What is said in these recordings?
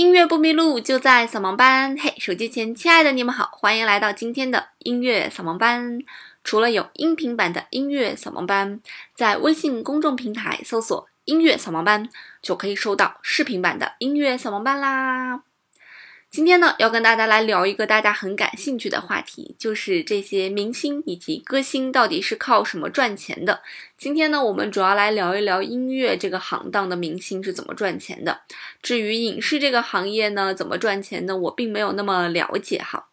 音乐不迷路，就在扫盲班。嘿，手机前亲爱的你们好，欢迎来到今天的音乐扫盲班。除了有音频版的音乐扫盲班，在微信公众平台搜索“音乐扫盲班”，就可以收到视频版的音乐扫盲班啦。今天呢，要跟大家来聊一个大家很感兴趣的话题，就是这些明星以及歌星到底是靠什么赚钱的。今天呢，我们主要来聊一聊音乐这个行当的明星是怎么赚钱的。至于影视这个行业呢，怎么赚钱呢？我并没有那么了解哈。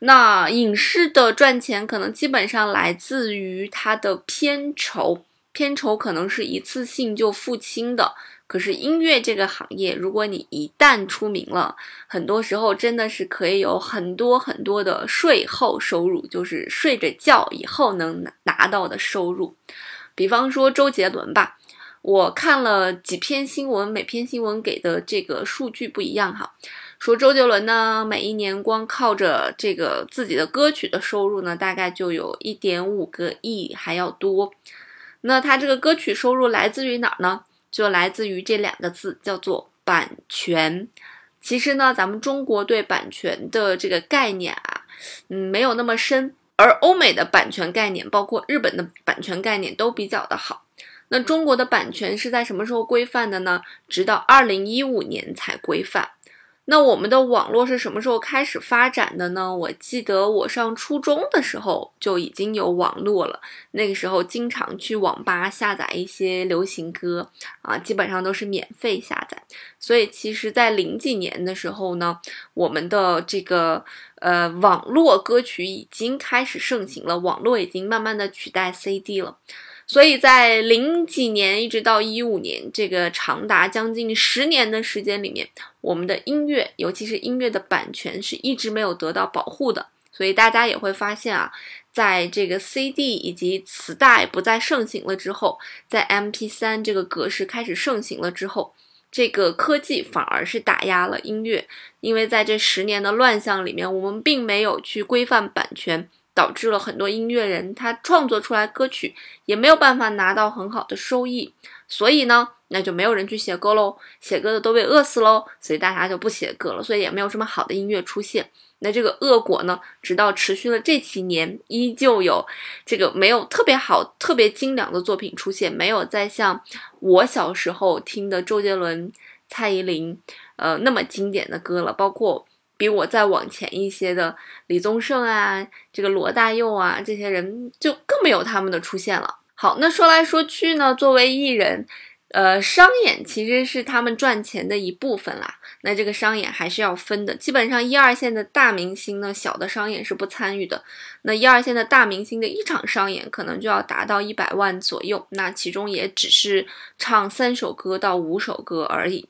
那影视的赚钱可能基本上来自于它的片酬，片酬可能是一次性就付清的。可是音乐这个行业，如果你一旦出名了，很多时候真的是可以有很多很多的税后收入，就是睡着觉以后能拿到的收入。比方说周杰伦吧，我看了几篇新闻，每篇新闻给的这个数据不一样哈。说周杰伦呢，每一年光靠着这个自己的歌曲的收入呢，大概就有一点五个亿还要多。那他这个歌曲收入来自于哪儿呢？就来自于这两个字，叫做版权。其实呢，咱们中国对版权的这个概念啊，嗯，没有那么深。而欧美的版权概念，包括日本的版权概念都比较的好。那中国的版权是在什么时候规范的呢？直到二零一五年才规范。那我们的网络是什么时候开始发展的呢？我记得我上初中的时候就已经有网络了，那个时候经常去网吧下载一些流行歌啊，基本上都是免费下载。所以其实，在零几年的时候呢，我们的这个呃网络歌曲已经开始盛行了，网络已经慢慢的取代 CD 了。所以在零几年一直到一五年这个长达将近十年的时间里面，我们的音乐，尤其是音乐的版权是一直没有得到保护的。所以大家也会发现啊，在这个 CD 以及磁带不再盛行了之后，在 MP3 这个格式开始盛行了之后，这个科技反而是打压了音乐，因为在这十年的乱象里面，我们并没有去规范版权。导致了很多音乐人他创作出来歌曲也没有办法拿到很好的收益，所以呢，那就没有人去写歌喽，写歌的都被饿死喽，所以大家就不写歌了，所以也没有什么好的音乐出现。那这个恶果呢，直到持续了这几年，依旧有这个没有特别好、特别精良的作品出现，没有再像我小时候听的周杰伦、蔡依林，呃，那么经典的歌了，包括。比我再往前一些的李宗盛啊，这个罗大佑啊，这些人就更没有他们的出现了。好，那说来说去呢，作为艺人，呃，商演其实是他们赚钱的一部分啦。那这个商演还是要分的，基本上一二线的大明星呢，小的商演是不参与的。那一二线的大明星的一场商演可能就要达到一百万左右，那其中也只是唱三首歌到五首歌而已。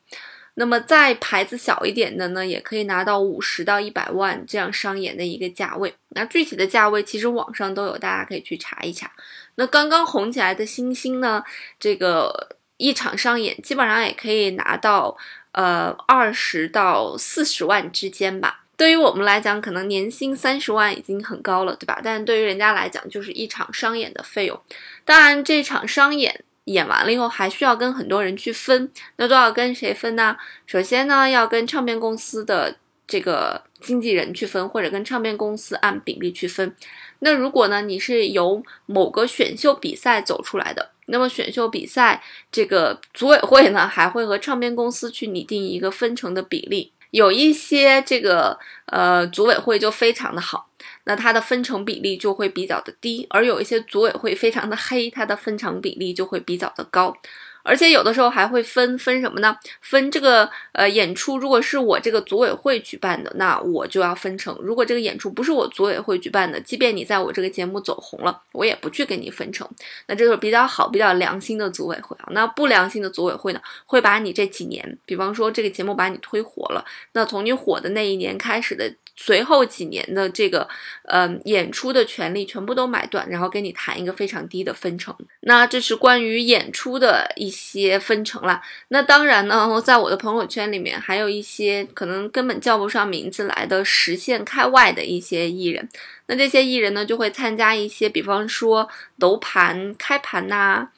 那么再牌子小一点的呢，也可以拿到五十到一百万这样商演的一个价位。那具体的价位其实网上都有，大家可以去查一查。那刚刚红起来的星星呢，这个一场商演基本上也可以拿到呃二十到四十万之间吧。对于我们来讲，可能年薪三十万已经很高了，对吧？但对于人家来讲，就是一场商演的费用。当然，这场商演。演完了以后还需要跟很多人去分，那都要跟谁分呢？首先呢，要跟唱片公司的这个经纪人去分，或者跟唱片公司按比例去分。那如果呢，你是由某个选秀比赛走出来的，那么选秀比赛这个组委会呢，还会和唱片公司去拟定一个分成的比例。有一些这个呃组委会就非常的好。那它的分成比例就会比较的低，而有一些组委会非常的黑，它的分成比例就会比较的高，而且有的时候还会分分什么呢？分这个呃演出，如果是我这个组委会举办的，那我就要分成；如果这个演出不是我组委会举办的，即便你在我这个节目走红了，我也不去给你分成。那这是比较好、比较良心的组委会啊。那不良心的组委会呢，会把你这几年，比方说这个节目把你推火了，那从你火的那一年开始的。随后几年的这个，嗯，演出的权利全部都买断，然后跟你谈一个非常低的分成。那这是关于演出的一些分成啦。那当然呢，在我的朋友圈里面，还有一些可能根本叫不上名字来的实线开外的一些艺人。那这些艺人呢，就会参加一些，比方说楼盘开盘呐。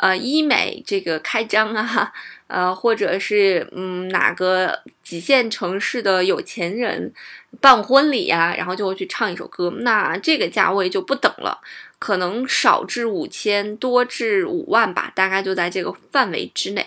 呃医美这个开张啊，呃或者是嗯哪个几线城市的有钱人办婚礼呀，然后就会去唱一首歌，那这个价位就不等了，可能少至五千，多至五万吧，大概就在这个范围之内。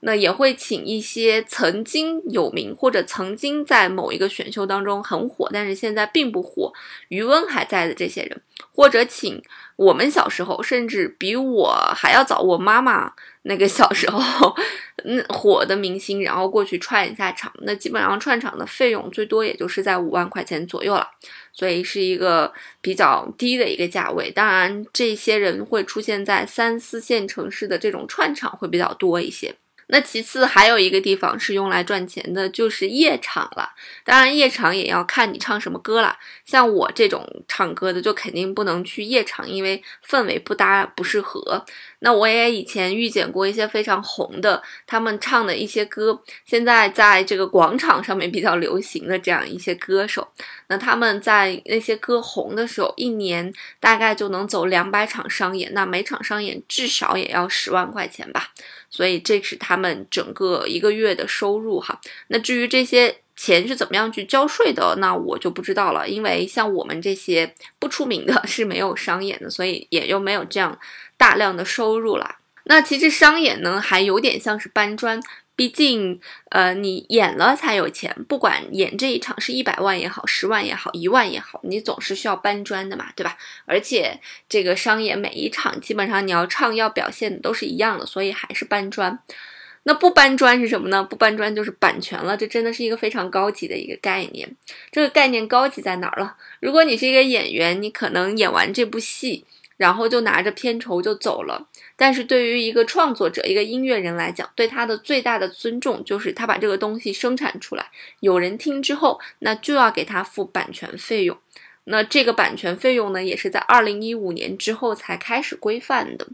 那也会请一些曾经有名或者曾经在某一个选秀当中很火，但是现在并不火，余温还在的这些人，或者请我们小时候甚至比我还要早，我妈妈那个小时候嗯火的明星，然后过去串一下场，那基本上串场的费用最多也就是在五万块钱左右了，所以是一个比较低的一个价位。当然，这些人会出现在三四线城市的这种串场会比较多一些。那其次还有一个地方是用来赚钱的，就是夜场了。当然，夜场也要看你唱什么歌了。像我这种唱歌的，就肯定不能去夜场，因为氛围不搭，不适合。那我也以前遇见过一些非常红的，他们唱的一些歌，现在在这个广场上面比较流行的这样一些歌手。那他们在那些歌红的时候，一年大概就能走两百场商演，那每场商演至少也要十万块钱吧。所以这是他们整个一个月的收入哈。那至于这些钱是怎么样去交税的，那我就不知道了。因为像我们这些不出名的 是没有商演的，所以也就没有这样大量的收入了。那其实商演呢，还有点像是搬砖。毕竟，呃，你演了才有钱，不管演这一场是一百万也好，十万也好，一万也好，你总是需要搬砖的嘛，对吧？而且这个商演每一场基本上你要唱要表现的都是一样的，所以还是搬砖。那不搬砖是什么呢？不搬砖就是版权了，这真的是一个非常高级的一个概念。这个概念高级在哪儿了？如果你是一个演员，你可能演完这部戏。然后就拿着片酬就走了，但是对于一个创作者、一个音乐人来讲，对他的最大的尊重就是他把这个东西生产出来，有人听之后，那就要给他付版权费用。那这个版权费用呢，也是在二零一五年之后才开始规范的。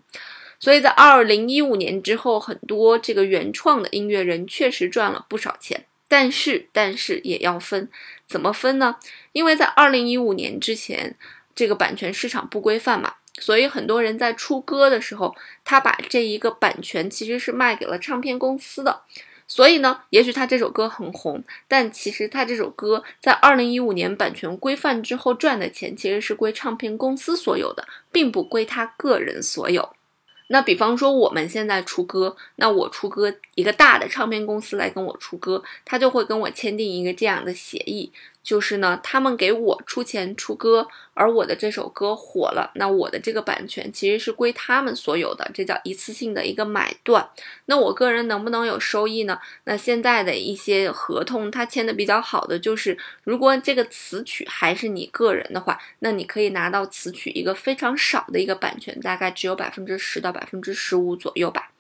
所以在二零一五年之后，很多这个原创的音乐人确实赚了不少钱，但是但是也要分，怎么分呢？因为在二零一五年之前，这个版权市场不规范嘛。所以很多人在出歌的时候，他把这一个版权其实是卖给了唱片公司的。所以呢，也许他这首歌很红，但其实他这首歌在二零一五年版权规范之后赚的钱，其实是归唱片公司所有的，并不归他个人所有。那比方说我们现在出歌，那我出歌，一个大的唱片公司来跟我出歌，他就会跟我签订一个这样的协议。就是呢，他们给我出钱出歌，而我的这首歌火了，那我的这个版权其实是归他们所有的，这叫一次性的一个买断。那我个人能不能有收益呢？那现在的一些合同，它签的比较好的就是，如果这个词曲还是你个人的话，那你可以拿到词曲一个非常少的一个版权，大概只有百分之十到百分之十五左右吧。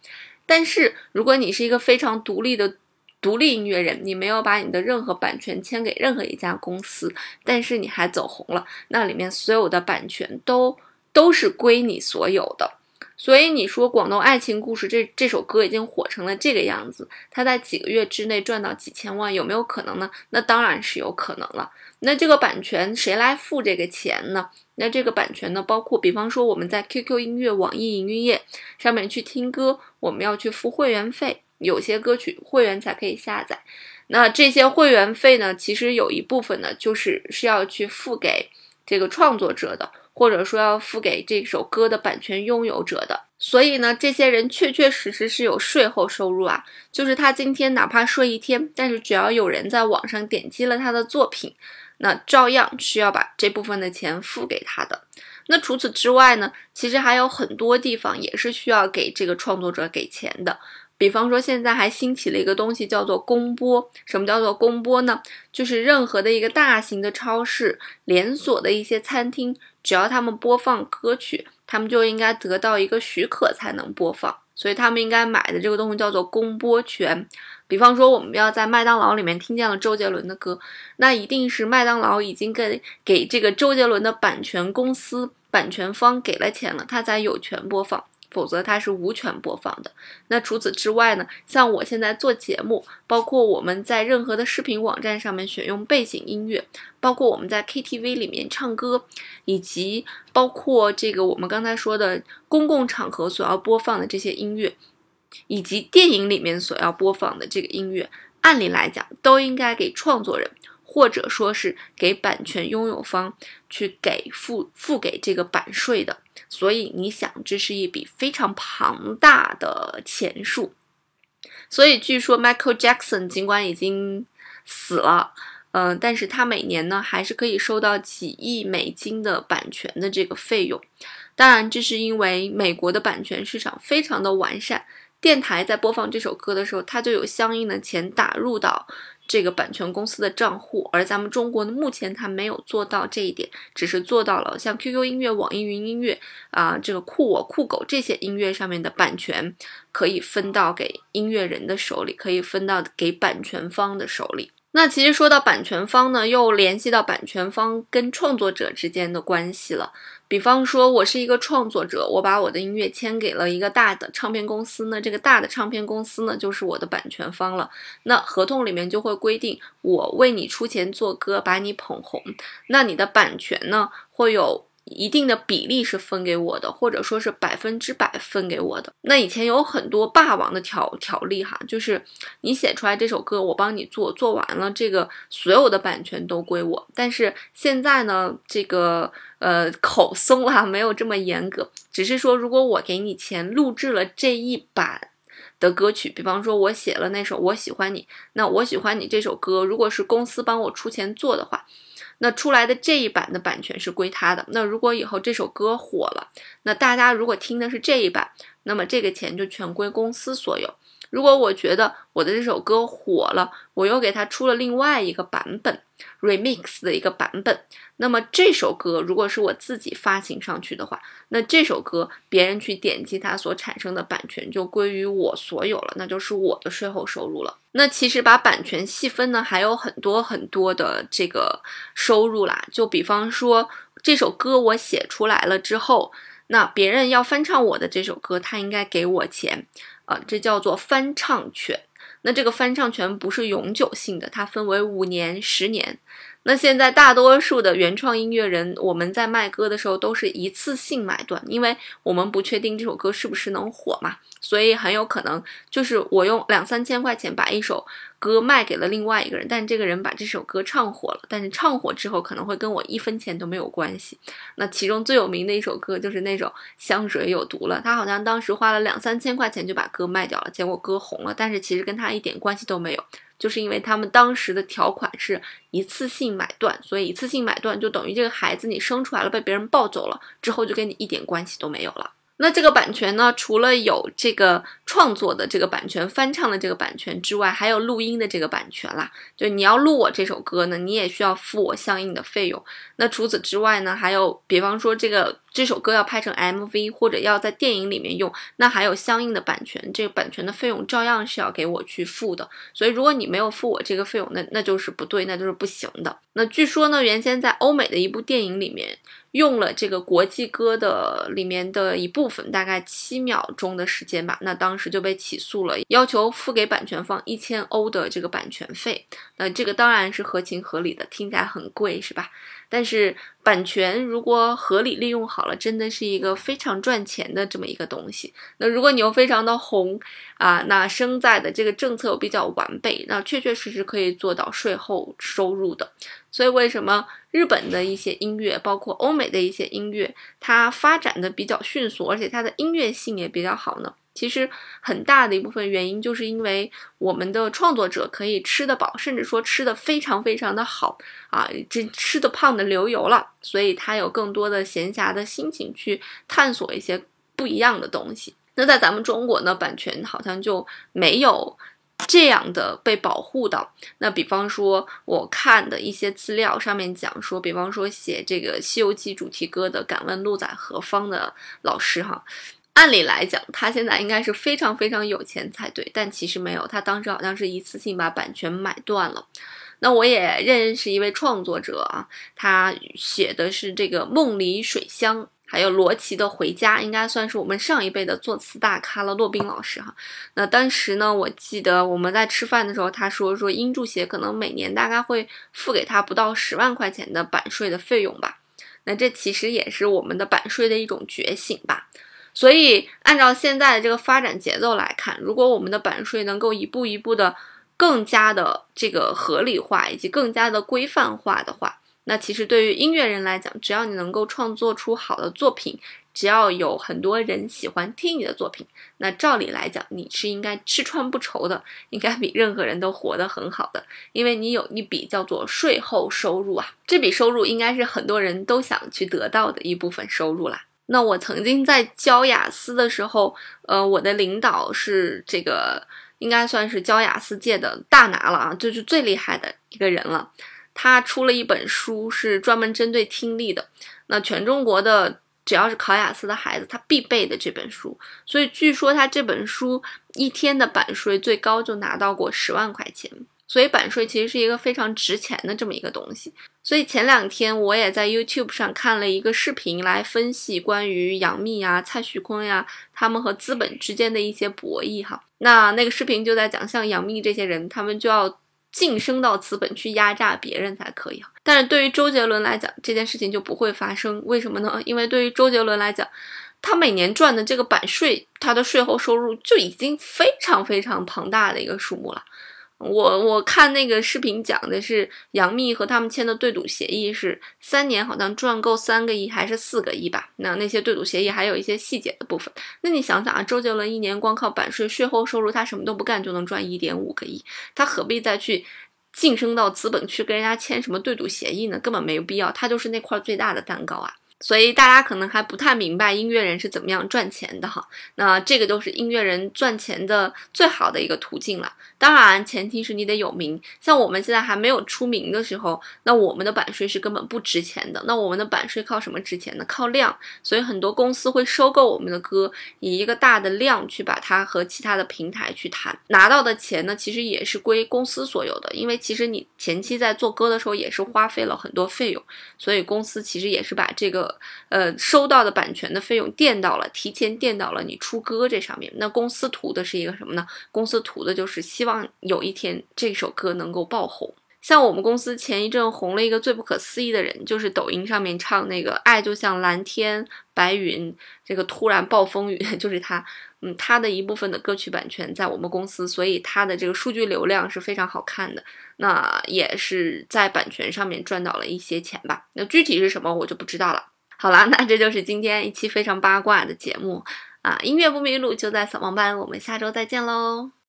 但是如果你是一个非常独立的，独立音乐人，你没有把你的任何版权签给任何一家公司，但是你还走红了，那里面所有的版权都都是归你所有的。所以你说《广东爱情故事》这这首歌已经火成了这个样子，它在几个月之内赚到几千万，有没有可能呢？那当然是有可能了。那这个版权谁来付这个钱呢？那这个版权呢，包括比方说我们在 QQ 音乐、网易云音乐上面去听歌，我们要去付会员费。有些歌曲会员才可以下载，那这些会员费呢？其实有一部分呢，就是是要去付给这个创作者的，或者说要付给这首歌的版权拥有者的。所以呢，这些人确确实实是有税后收入啊，就是他今天哪怕睡一天，但是只要有人在网上点击了他的作品，那照样需要把这部分的钱付给他的。那除此之外呢，其实还有很多地方也是需要给这个创作者给钱的。比方说，现在还兴起了一个东西，叫做公播。什么叫做公播呢？就是任何的一个大型的超市、连锁的一些餐厅，只要他们播放歌曲，他们就应该得到一个许可才能播放。所以他们应该买的这个东西叫做公播权。比方说，我们要在麦当劳里面听见了周杰伦的歌，那一定是麦当劳已经给给这个周杰伦的版权公司、版权方给了钱了，他才有权播放。否则它是无权播放的。那除此之外呢，像我现在做节目，包括我们在任何的视频网站上面选用背景音乐，包括我们在 KTV 里面唱歌，以及包括这个我们刚才说的公共场合所要播放的这些音乐，以及电影里面所要播放的这个音乐，按理来讲都应该给创作人。或者说是给版权拥有方去给付付给这个版税的，所以你想，这是一笔非常庞大的钱数。所以据说 Michael Jackson 尽管已经死了，嗯，但是他每年呢还是可以收到几亿美金的版权的这个费用。当然，这是因为美国的版权市场非常的完善，电台在播放这首歌的时候，它就有相应的钱打入到。这个版权公司的账户，而咱们中国呢，目前它没有做到这一点，只是做到了像 QQ 音乐、网易云音乐啊，这个酷我、酷狗这些音乐上面的版权可以分到给音乐人的手里，可以分到给版权方的手里。那其实说到版权方呢，又联系到版权方跟创作者之间的关系了。比方说，我是一个创作者，我把我的音乐签给了一个大的唱片公司，那这个大的唱片公司呢，就是我的版权方了。那合同里面就会规定，我为你出钱做歌，把你捧红，那你的版权呢，会有。一定的比例是分给我的，或者说是百分之百分给我的。那以前有很多霸王的条条例哈，就是你写出来这首歌，我帮你做，做完了这个所有的版权都归我。但是现在呢，这个呃口松了，没有这么严格，只是说如果我给你钱录制了这一版的歌曲，比方说我写了那首我喜欢你，那我喜欢你这首歌，如果是公司帮我出钱做的话。那出来的这一版的版权是归他的。那如果以后这首歌火了，那大家如果听的是这一版，那么这个钱就全归公司所有。如果我觉得我的这首歌火了，我又给它出了另外一个版本，remix 的一个版本，那么这首歌如果是我自己发行上去的话，那这首歌别人去点击它所产生的版权就归于我所有了，那就是我的税后收入了。那其实把版权细分呢，还有很多很多的这个收入啦。就比方说这首歌我写出来了之后，那别人要翻唱我的这首歌，他应该给我钱。这叫做翻唱权。那这个翻唱权不是永久性的，它分为五年、十年。那现在大多数的原创音乐人，我们在卖歌的时候都是一次性买断，因为我们不确定这首歌是不是能火嘛，所以很有可能就是我用两三千块钱把一首。歌卖给了另外一个人，但这个人把这首歌唱火了，但是唱火之后可能会跟我一分钱都没有关系。那其中最有名的一首歌就是那首《香水有毒了》，他好像当时花了两三千块钱就把歌卖掉了，结果歌红了，但是其实跟他一点关系都没有，就是因为他们当时的条款是一次性买断，所以一次性买断就等于这个孩子你生出来了被别人抱走了之后就跟你一点关系都没有了。那这个版权呢，除了有这个创作的这个版权、翻唱的这个版权之外，还有录音的这个版权啦。就你要录我这首歌呢，你也需要付我相应的费用。那除此之外呢，还有比方说这个这首歌要拍成 MV 或者要在电影里面用，那还有相应的版权，这个版权的费用照样是要给我去付的。所以如果你没有付我这个费用，那那就是不对，那就是不行的。那据说呢，原先在欧美的一部电影里面。用了这个国际歌的里面的一部分，大概七秒钟的时间吧。那当时就被起诉了，要求付给版权方一千欧的这个版权费。那这个当然是合情合理的，听起来很贵，是吧？但是版权如果合理利用好了，真的是一个非常赚钱的这么一个东西。那如果你又非常的红啊，那生在的这个政策又比较完备，那确确实实可以做到税后收入的。所以为什么日本的一些音乐，包括欧美的一些音乐，它发展的比较迅速，而且它的音乐性也比较好呢？其实很大的一部分原因，就是因为我们的创作者可以吃得饱，甚至说吃得非常非常的好啊，这吃得胖的流油了，所以他有更多的闲暇的心情去探索一些不一样的东西。那在咱们中国呢，版权好像就没有这样的被保护到。那比方说，我看的一些资料上面讲说，比方说写这个《西游记》主题歌的“敢问路在何方”的老师哈。按理来讲，他现在应该是非常非常有钱才对，但其实没有，他当时好像是一次性把版权买断了。那我也认识一位创作者啊，他写的是这个《梦里水乡》。还有罗琦的《回家》，应该算是我们上一辈的作词大咖了，骆宾老师哈。那当时呢，我记得我们在吃饭的时候，他说说英著协可能每年大概会付给他不到十万块钱的版税的费用吧。那这其实也是我们的版税的一种觉醒吧。所以按照现在的这个发展节奏来看，如果我们的版税能够一步一步的更加的这个合理化以及更加的规范化的话，那其实对于音乐人来讲，只要你能够创作出好的作品，只要有很多人喜欢听你的作品，那照理来讲，你是应该吃穿不愁的，应该比任何人都活得很好的，因为你有一笔叫做税后收入啊，这笔收入应该是很多人都想去得到的一部分收入啦。那我曾经在教雅思的时候，呃，我的领导是这个应该算是教雅思界的大拿了啊，就是最厉害的一个人了。他出了一本书，是专门针对听力的。那全中国的只要是考雅思的孩子，他必备的这本书。所以据说他这本书一天的版税最高就拿到过十万块钱。所以版税其实是一个非常值钱的这么一个东西。所以前两天我也在 YouTube 上看了一个视频，来分析关于杨幂呀、蔡徐坤呀他们和资本之间的一些博弈哈。那那个视频就在讲，像杨幂这些人，他们就要。晋升到资本去压榨别人才可以但是对于周杰伦来讲，这件事情就不会发生。为什么呢？因为对于周杰伦来讲，他每年赚的这个版税，他的税后收入就已经非常非常庞大的一个数目了。我我看那个视频讲的是杨幂和他们签的对赌协议是三年好像赚够三个亿还是四个亿吧？那那些对赌协议还有一些细节的部分。那你想想啊，周杰伦一年光靠版税税后收入，他什么都不干就能赚一点五个亿，他何必再去晋升到资本去跟人家签什么对赌协议呢？根本没有必要，他就是那块最大的蛋糕啊。所以大家可能还不太明白音乐人是怎么样赚钱的哈，那这个都是音乐人赚钱的最好的一个途径了。当然，前提是你得有名。像我们现在还没有出名的时候，那我们的版税是根本不值钱的。那我们的版税靠什么值钱呢？靠量。所以很多公司会收购我们的歌，以一个大的量去把它和其他的平台去谈，拿到的钱呢，其实也是归公司所有的。因为其实你前期在做歌的时候也是花费了很多费用，所以公司其实也是把这个呃，收到的版权的费用垫到了，提前垫到了你出歌这上面。那公司图的是一个什么呢？公司图的就是希望有一天这首歌能够爆红。像我们公司前一阵红了一个最不可思议的人，就是抖音上面唱那个《爱就像蓝天白云》，这个突然暴风雨 就是他。嗯，他的一部分的歌曲版权在我们公司，所以他的这个数据流量是非常好看的。那也是在版权上面赚到了一些钱吧。那具体是什么我就不知道了。好啦，那这就是今天一期非常八卦的节目啊！音乐不迷路，就在扫盲班，我们下周再见喽。